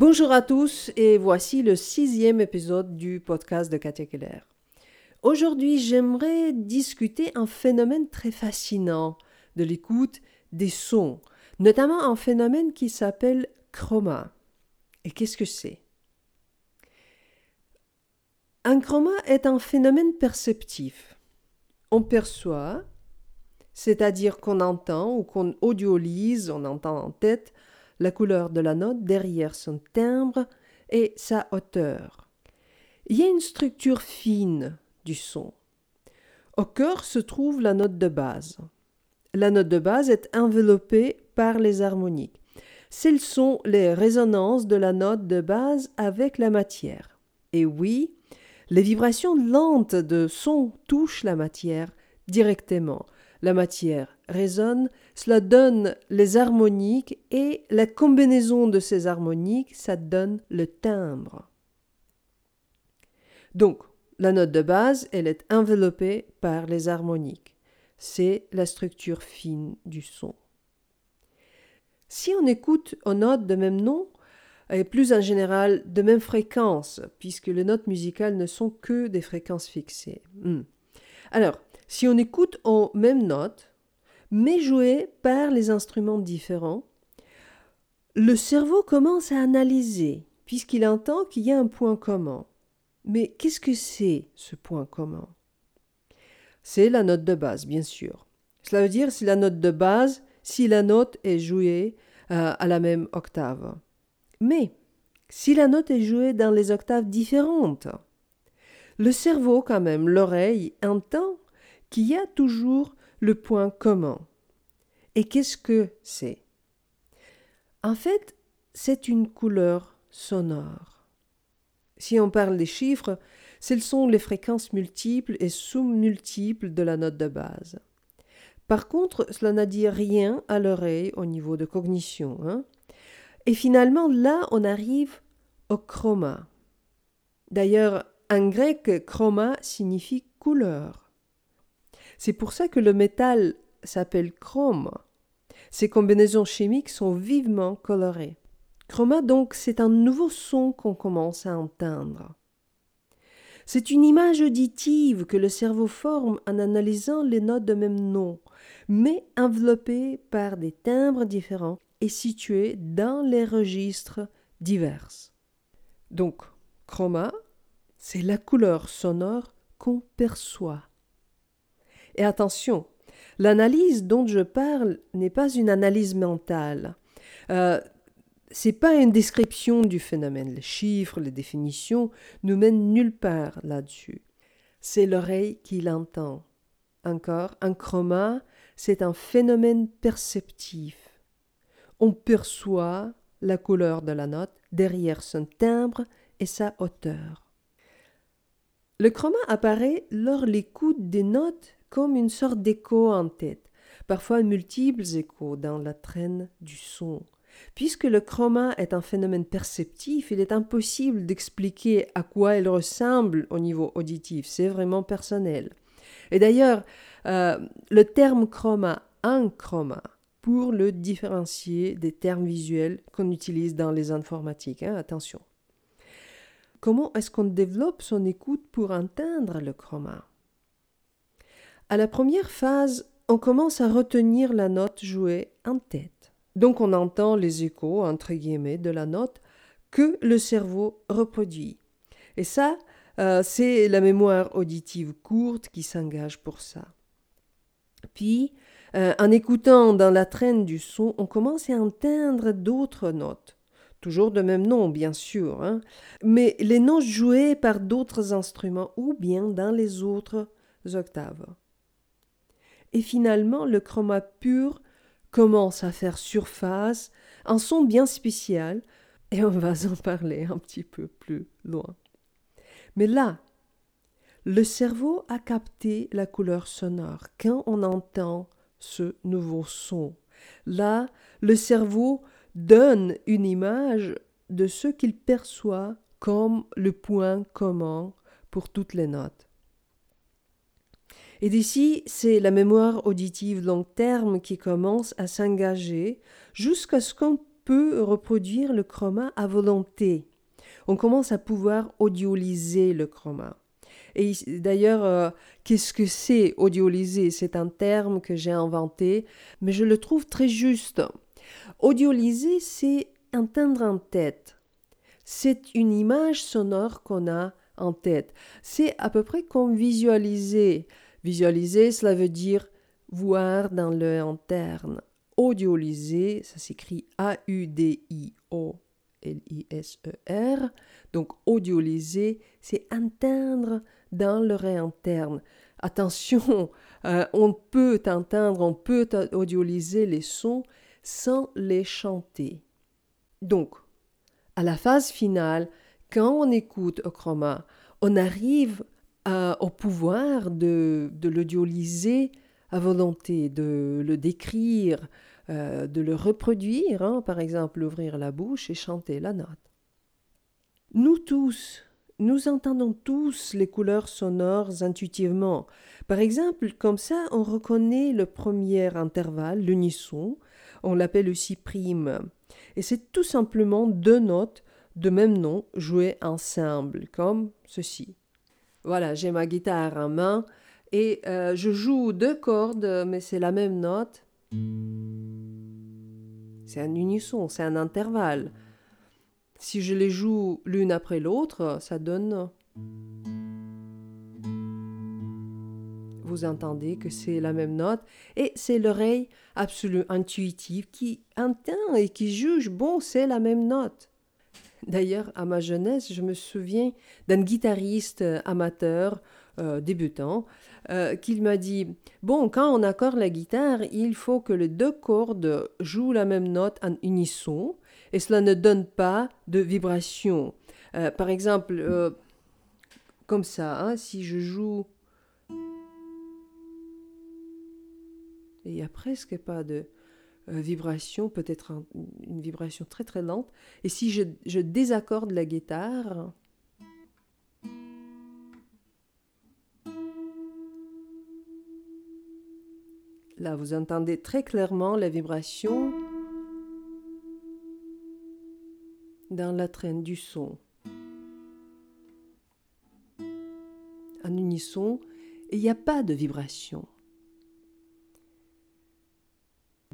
Bonjour à tous et voici le sixième épisode du podcast de Keller. Aujourd'hui, j'aimerais discuter un phénomène très fascinant de l'écoute des sons, notamment un phénomène qui s'appelle chroma. Et qu'est-ce que c'est? Un chroma est un phénomène perceptif. On perçoit, c'est-à-dire qu'on entend ou qu'on audiolise, on entend en tête, la couleur de la note derrière son timbre et sa hauteur. Il y a une structure fine du son. Au cœur se trouve la note de base. La note de base est enveloppée par les harmoniques. Celles sont les résonances de la note de base avec la matière. Et oui, les vibrations lentes de son touchent la matière directement. La matière résonne, cela donne les harmoniques et la combinaison de ces harmoniques, ça donne le timbre. Donc, la note de base, elle est enveloppée par les harmoniques. C'est la structure fine du son. Si on écoute aux notes de même nom, et plus en général de même fréquence, puisque les notes musicales ne sont que des fréquences fixées. Hmm. Alors, si on écoute aux mêmes notes, mais jouées par les instruments différents, le cerveau commence à analyser, puisqu'il entend qu'il y a un point commun. Mais qu'est-ce que c'est ce point commun? C'est la note de base, bien sûr. Cela veut dire c'est la note de base si la note est jouée euh, à la même octave. Mais si la note est jouée dans les octaves différentes, le cerveau, quand même, l'oreille, entend qu'il y a toujours le point commun. Et qu'est-ce que c'est? En fait, c'est une couleur sonore. Si on parle des chiffres, ce sont les fréquences multiples et sous-multiples de la note de base. Par contre, cela n'a dit rien à l'oreille au niveau de cognition. Hein. Et finalement, là, on arrive au chroma. D'ailleurs, en grec, chroma signifie couleur. C'est pour ça que le métal s'appelle chrome. Ces combinaisons chimiques sont vivement colorées. Chroma donc, c'est un nouveau son qu'on commence à entendre. C'est une image auditive que le cerveau forme en analysant les notes de même nom, mais enveloppées par des timbres différents et situées dans les registres divers. Donc, chroma, c'est la couleur sonore qu'on perçoit. Et attention, l'analyse dont je parle n'est pas une analyse mentale. Euh, c'est pas une description du phénomène. Les chiffres, les définitions nous mènent nulle part là-dessus. C'est l'oreille qui l'entend. Encore, un chroma, c'est un phénomène perceptif. On perçoit la couleur de la note derrière son timbre et sa hauteur. Le chroma apparaît lors l'écoute des notes comme une sorte d'écho en tête, parfois multiples échos dans la traîne du son. Puisque le chroma est un phénomène perceptif, il est impossible d'expliquer à quoi il ressemble au niveau auditif. C'est vraiment personnel. Et d'ailleurs, euh, le terme chroma, un chroma, pour le différencier des termes visuels qu'on utilise dans les informatiques. Hein, attention. Comment est-ce qu'on développe son écoute pour entendre le chroma? À la première phase, on commence à retenir la note jouée en tête. Donc on entend les échos, entre guillemets, de la note que le cerveau reproduit. Et ça, euh, c'est la mémoire auditive courte qui s'engage pour ça. Puis, euh, en écoutant dans la traîne du son, on commence à entendre d'autres notes. Toujours de même nom, bien sûr, hein, mais les notes jouées par d'autres instruments ou bien dans les autres octaves et finalement le chroma pur commence à faire surface, un son bien spécial, et on va en parler un petit peu plus loin. Mais là, le cerveau a capté la couleur sonore quand on entend ce nouveau son. Là, le cerveau donne une image de ce qu'il perçoit comme le point commun pour toutes les notes. Et d'ici, c'est la mémoire auditive long terme qui commence à s'engager jusqu'à ce qu'on peut reproduire le chroma à volonté. On commence à pouvoir audiolyser le chroma. Et d'ailleurs, euh, qu'est-ce que c'est audiolyser C'est un terme que j'ai inventé, mais je le trouve très juste. Audiolyser, c'est entendre en tête. C'est une image sonore qu'on a en tête. C'est à peu près comme visualiser. Visualiser, cela veut dire voir dans le interne. Audiolyser, ça s'écrit A-U-D-I-O-L-I-S-E-R. Donc audiolyser, c'est entendre dans l'oreille interne. Attention, euh, on peut entendre, on peut audiolyser les sons sans les chanter. Donc, à la phase finale, quand on écoute au chroma, on arrive au pouvoir de, de l'audioliser à volonté, de le décrire, euh, de le reproduire, hein, par exemple ouvrir la bouche et chanter la note. Nous tous, nous entendons tous les couleurs sonores intuitivement. Par exemple, comme ça, on reconnaît le premier intervalle, l'unisson, on l'appelle aussi prime. Et c'est tout simplement deux notes de même nom jouées ensemble, comme ceci. Voilà, j'ai ma guitare en main et euh, je joue deux cordes, mais c'est la même note. C'est un unisson, c'est un intervalle. Si je les joue l'une après l'autre, ça donne... Vous entendez que c'est la même note et c'est l'oreille absolue intuitive qui entend et qui juge, bon, c'est la même note. D'ailleurs, à ma jeunesse, je me souviens d'un guitariste amateur euh, débutant euh, qui m'a dit Bon, quand on accorde la guitare, il faut que les deux cordes jouent la même note en unisson et cela ne donne pas de vibration. Euh, par exemple, euh, comme ça, hein, si je joue. Il n'y a presque pas de euh, vibration, peut-être une vibration très très lente. Et si je, je désaccorde la guitare, Là, vous entendez très clairement la vibration. dans la traîne du son. En unisson, il n'y a pas de vibration.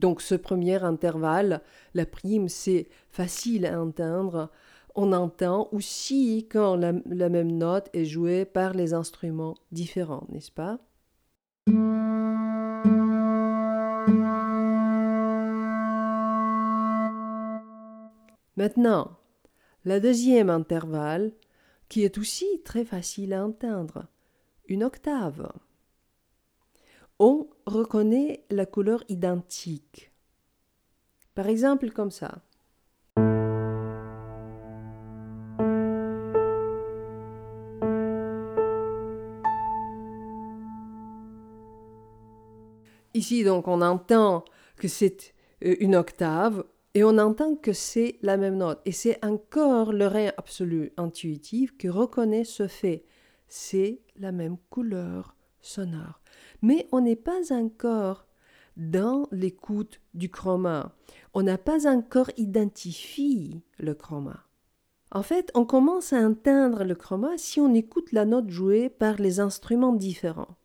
Donc ce premier intervalle, la prime, c'est facile à entendre. On entend aussi quand la, même note est jouée par les instruments différents, n'est-ce pas? Maintenant, la deuxième intervalle, qui est aussi très facile à entendre, une octave. On reconnaît la couleur identique. Par exemple, comme ça. Ici, donc, on entend que c'est euh, une octave et on entend que c'est la même note. Et c'est encore l'oreille absolue intuitive qui reconnaît ce fait. C'est la même couleur sonore. Mais on n'est pas encore dans l'écoute du chroma. On n'a pas encore identifié le chroma. En fait, on commence à entendre le chroma si on écoute la note jouée par les instruments différents.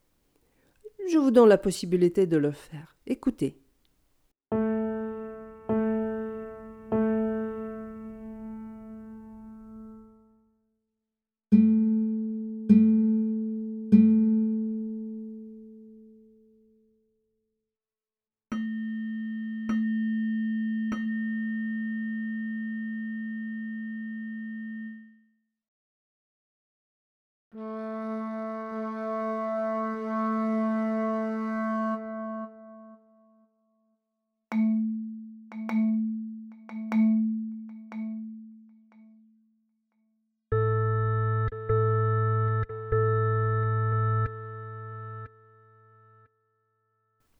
Je vous donne la possibilité de le faire. Écoutez.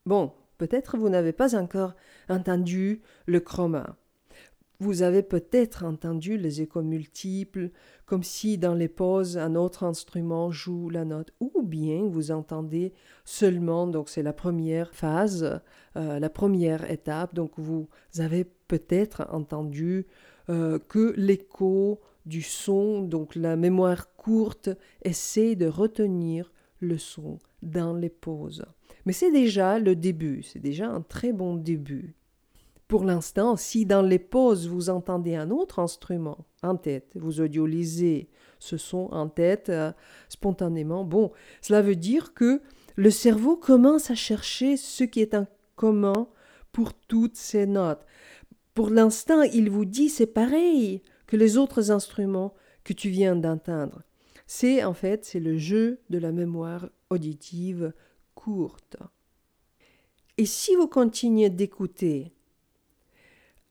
Bon, peut-être vous n'avez pas encore entendu le chroma. Vous avez peut-être entendu les échos multiples, comme si dans les pauses un autre instrument joue la note, ou bien vous entendez seulement, donc c'est la première phase, euh, la première étape, donc vous avez peut-être entendu euh, que l'écho du son, donc la mémoire courte, essaie de retenir le son dans les pauses. Mais c'est déjà le début, c'est déjà un très bon début. Pour l'instant, si dans les pauses vous entendez un autre instrument en tête, vous audiolisez ce son en tête euh, spontanément, bon, cela veut dire que le cerveau commence à chercher ce qui est en commun pour toutes ces notes. Pour l'instant, il vous dit c'est pareil que les autres instruments que tu viens d'entendre. C'est en fait c'est le jeu de la mémoire auditive courte. Et si vous continuez d'écouter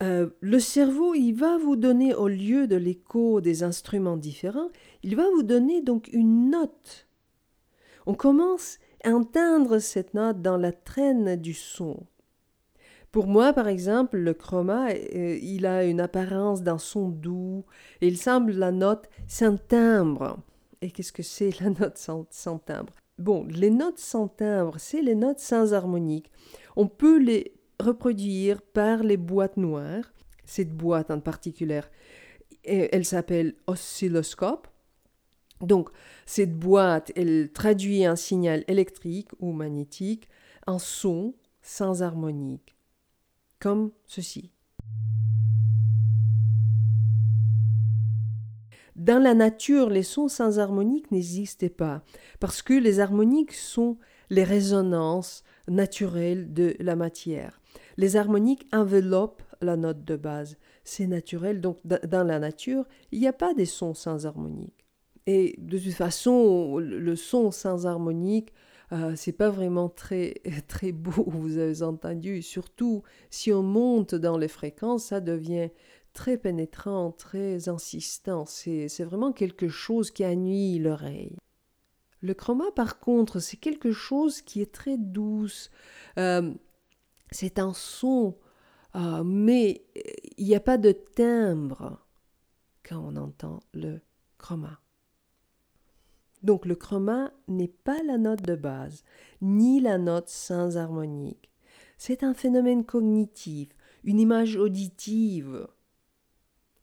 euh, le cerveau, il va vous donner, au lieu de l'écho des instruments différents, il va vous donner donc une note. On commence à entendre cette note dans la traîne du son. Pour moi, par exemple, le chroma, euh, il a une apparence d'un son doux, et il semble la note sans timbre. Et qu'est-ce que c'est la note sans, sans timbre? Bon, les notes sans timbre, c'est les notes sans harmonique. On peut les reproduire par les boîtes noires. Cette boîte en particulier, elle s'appelle oscilloscope. Donc, cette boîte, elle traduit un signal électrique ou magnétique en son sans harmonique, comme ceci. Dans la nature, les sons sans harmonique n'existaient pas, parce que les harmoniques sont les résonances naturelles de la matière. Les harmoniques enveloppent la note de base. C'est naturel, donc dans la nature, il n'y a pas des sons sans harmonique. Et de toute façon, le son sans harmonique, euh, c'est pas vraiment très, très beau, vous avez entendu. Surtout si on monte dans les fréquences, ça devient très pénétrant, très insistant. C'est vraiment quelque chose qui ennuie l'oreille. Le chroma, par contre, c'est quelque chose qui est très douce. Euh, c'est un son, euh, mais il n'y a pas de timbre quand on entend le chroma. Donc le chroma n'est pas la note de base, ni la note sans harmonique. C'est un phénomène cognitif, une image auditive.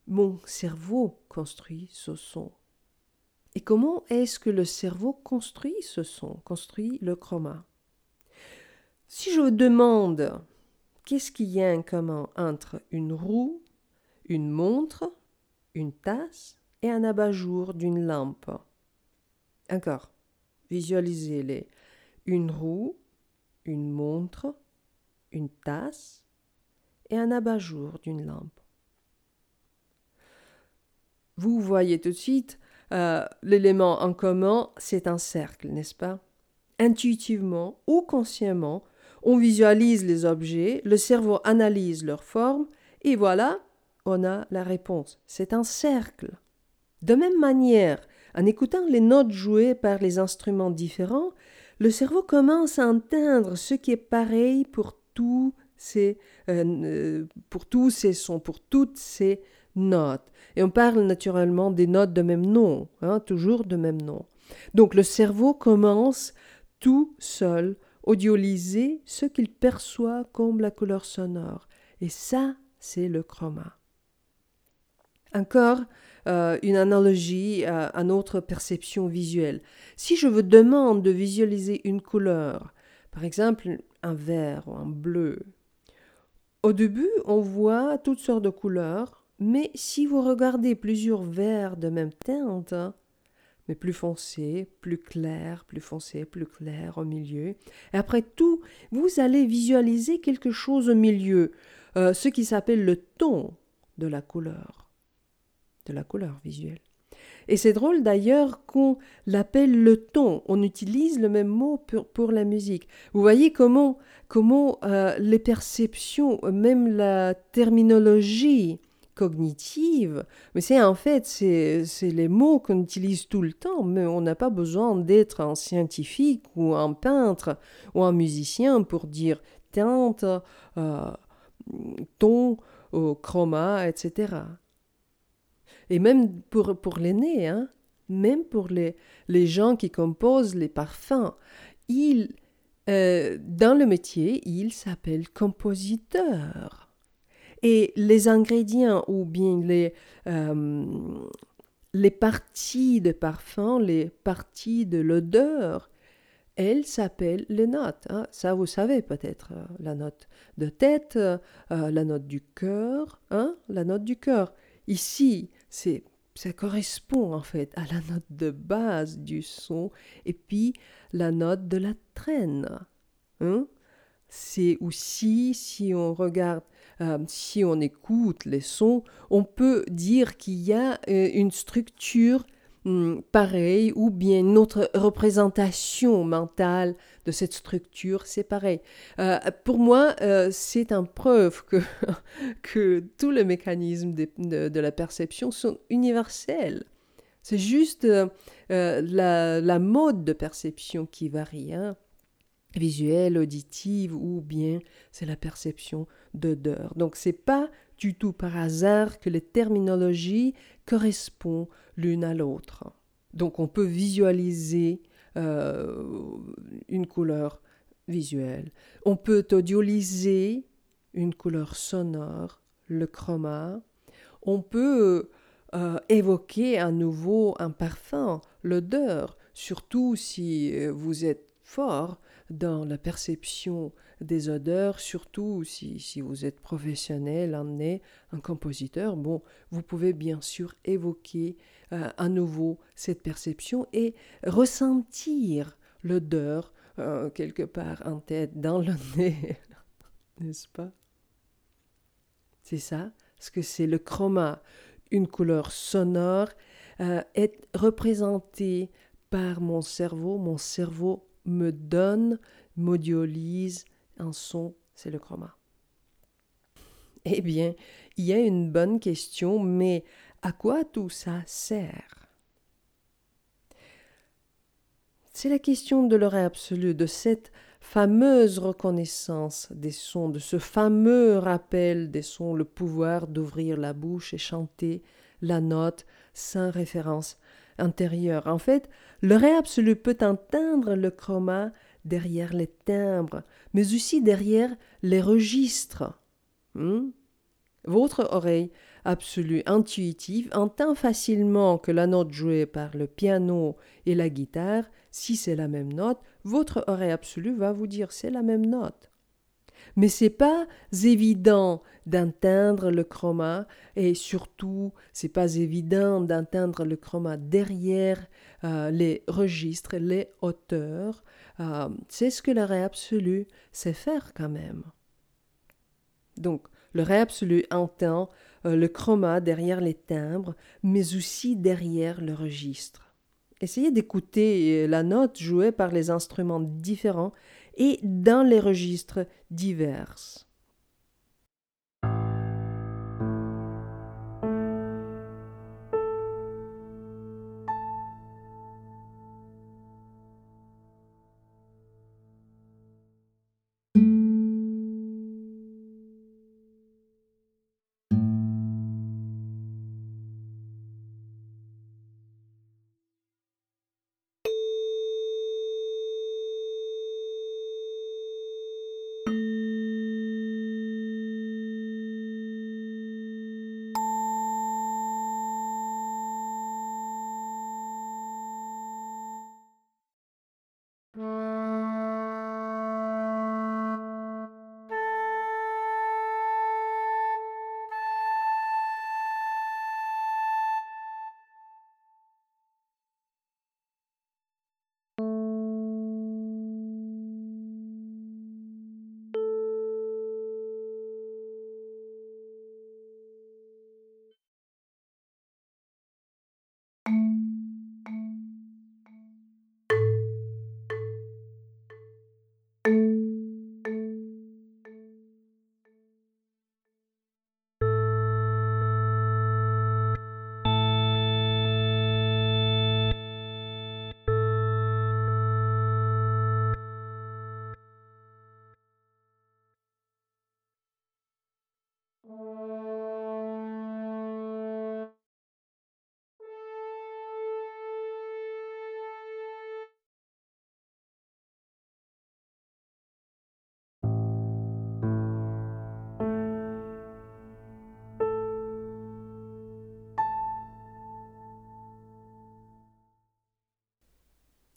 Mon cerveau construit ce son. Et comment est-ce que le cerveau construit ce son, construit le chroma? Si je vous demande qu'est-ce qu'il y a en commun entre une roue, une montre, une tasse et un abat-jour d'une lampe? Encore, visualisez-les. Une roue, une montre, une tasse et un abat-jour d'une lampe. Vous voyez tout de suite euh, l'élément en commun, c'est un cercle, n'est-ce pas? Intuitivement ou consciemment, on visualise les objets, le cerveau analyse leur forme, et voilà, on a la réponse. C'est un cercle. De même manière, en écoutant les notes jouées par les instruments différents, le cerveau commence à entendre ce qui est pareil pour tous ces, euh, euh, pour tous ces sons, pour toutes ces notes. Et on parle naturellement des notes de même nom, hein, toujours de même nom. Donc le cerveau commence tout seul audioliser ce qu'il perçoit comme la couleur sonore. Et ça, c'est le chroma. Encore euh, une analogie à, à, notre perception visuelle. Si je vous demande de visualiser une couleur, par exemple un vert ou un bleu, au début on voit toutes sortes de couleurs, mais si vous regardez plusieurs verres de même teinte, mais plus foncé, plus clair, plus foncé, plus clair au milieu, et après tout, vous allez visualiser quelque chose au milieu, euh, ce qui s'appelle le ton de la couleur, de la couleur visuelle. Et c'est drôle d'ailleurs qu'on l'appelle le ton. On utilise le même mot pour, pour la musique. Vous voyez comment, comment euh, les perceptions, même la terminologie, cognitive, mais c'est en fait, c'est les mots qu'on utilise tout le temps, mais on n'a pas besoin d'être un scientifique ou un peintre ou un musicien pour dire teinte, euh, ton au chroma, etc. Et même pour, pour nez, hein, même pour les, les gens qui composent les parfums, ils, euh, dans le métier, ils s'appellent compositeurs. Et les ingrédients ou bien les, euh, les parties de parfum, les parties de l'odeur, elles s'appellent les notes. Hein. Ça, vous savez peut-être, euh, la note de tête, la note du cœur, hein, la note du cœur. Ici, c'est ça correspond en fait à la note de base du son et puis la note de la traîne. Hein? C'est aussi, si on regarde, euh, si on écoute les sons, on peut dire qu'il y a euh, une structure Hmm, pareil, ou bien une autre représentation mentale de cette structure, c'est pareil. Euh, pour moi, c'est une preuve que, tous les mécanismes de, la perception sont universels. C'est juste la, mode de perception qui varie, hein. Visuelle, auditive, ou bien c'est la perception d'odeur. Donc c'est pas du tout par hasard que les terminologies correspondent l'une à l'autre. Donc on peut visualiser euh, une couleur visuelle. On peut audioliser une couleur sonore, le chroma. On peut euh, évoquer à nouveau un parfum, l'odeur, surtout si euh, vous êtes fort dans la perception des odeurs, surtout si, si vous êtes professionnel, un un compositeur. Bon, vous pouvez bien sûr évoquer euh, à nouveau cette perception et ressentir l'odeur euh, quelque part en tête, dans le nez, n'est-ce pas? C'est ça, ce que c'est le chroma, une couleur sonore, euh, est représentée par mon cerveau. Mon cerveau me donne, modiolise un son, c'est le chroma. Eh bien, il y a une bonne question, mais à quoi tout ça sert? C'est la question de l'oreille absolue, de cette fameuse reconnaissance des sons, de ce fameux rappel des sons, le pouvoir d'ouvrir la bouche et chanter la note sans référence En fait, l'oreille absolue peut entendre le chroma derrière les timbres, mais aussi derrière les registres. Hmm? Votre oreille absolue intuitive entend facilement que la note jouée par le piano et la guitare, si c'est la même note, votre oreille absolue va vous dire c'est la même note. Mais c'est pas évident d'entendre le chroma et surtout c'est pas évident d'entendre le chroma derrière euh, les registres, les hauteurs. Euh, c'est ce que l'oreille absolue sait faire quand même. Donc le ré absolu entend euh, le chroma derrière les timbres, mais aussi derrière le registre. Essayez d'écouter la note jouée par les instruments différents et dans les registres divers.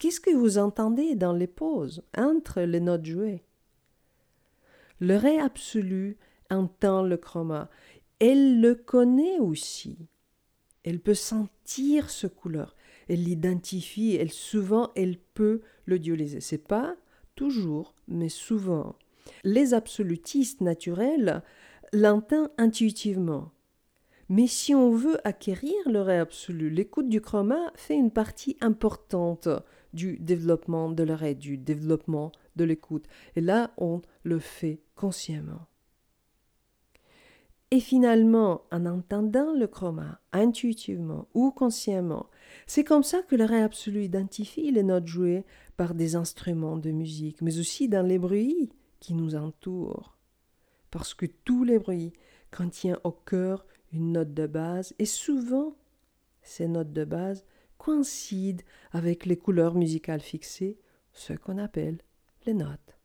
Qu'est-ce que vous entendez dans les pauses entre les notes jouées? Le ré absolu entend le chroma. Elle le connaît aussi. Elle peut sentir ce couleur. Elle l'identifie. Elle souvent elle peut le dialyser. C'est pas toujours, mais souvent. Les absolutistes naturels l'entendent intuitivement. Mais si on veut acquérir le ré absolu, l'écoute du chroma fait une partie importante du développement de l'arrêt, du développement de l'écoute. Et là, on le fait consciemment. Et finalement, en entendant le chroma, intuitivement ou consciemment, c'est comme ça que ré absolu identifie les notes jouées par des instruments de musique, mais aussi dans les bruits qui nous entourent. Parce que tous les bruits contiennent au cœur une note de base et souvent ces notes de base coïncident avec les couleurs musicales fixées, ce qu'on appelle les notes.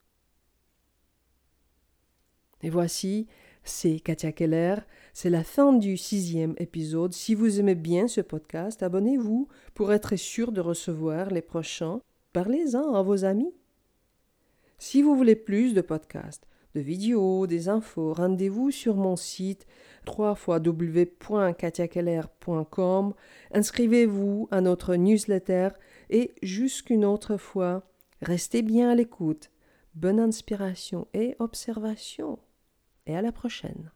Et voici, c'est Katia Keller, c'est la fin du sixième épisode. Si vous aimez bien ce podcast, abonnez-vous pour être sûr de recevoir les prochains. Parlez-en à vos amis. Si vous voulez plus de podcasts, de vidéos, des infos, rendez-vous sur mon site www.katiakeller.com. Inscrivez-vous à notre newsletter et jusqu'une autre fois, restez bien à l'écoute. Bonne inspiration et observation. Et à la prochaine.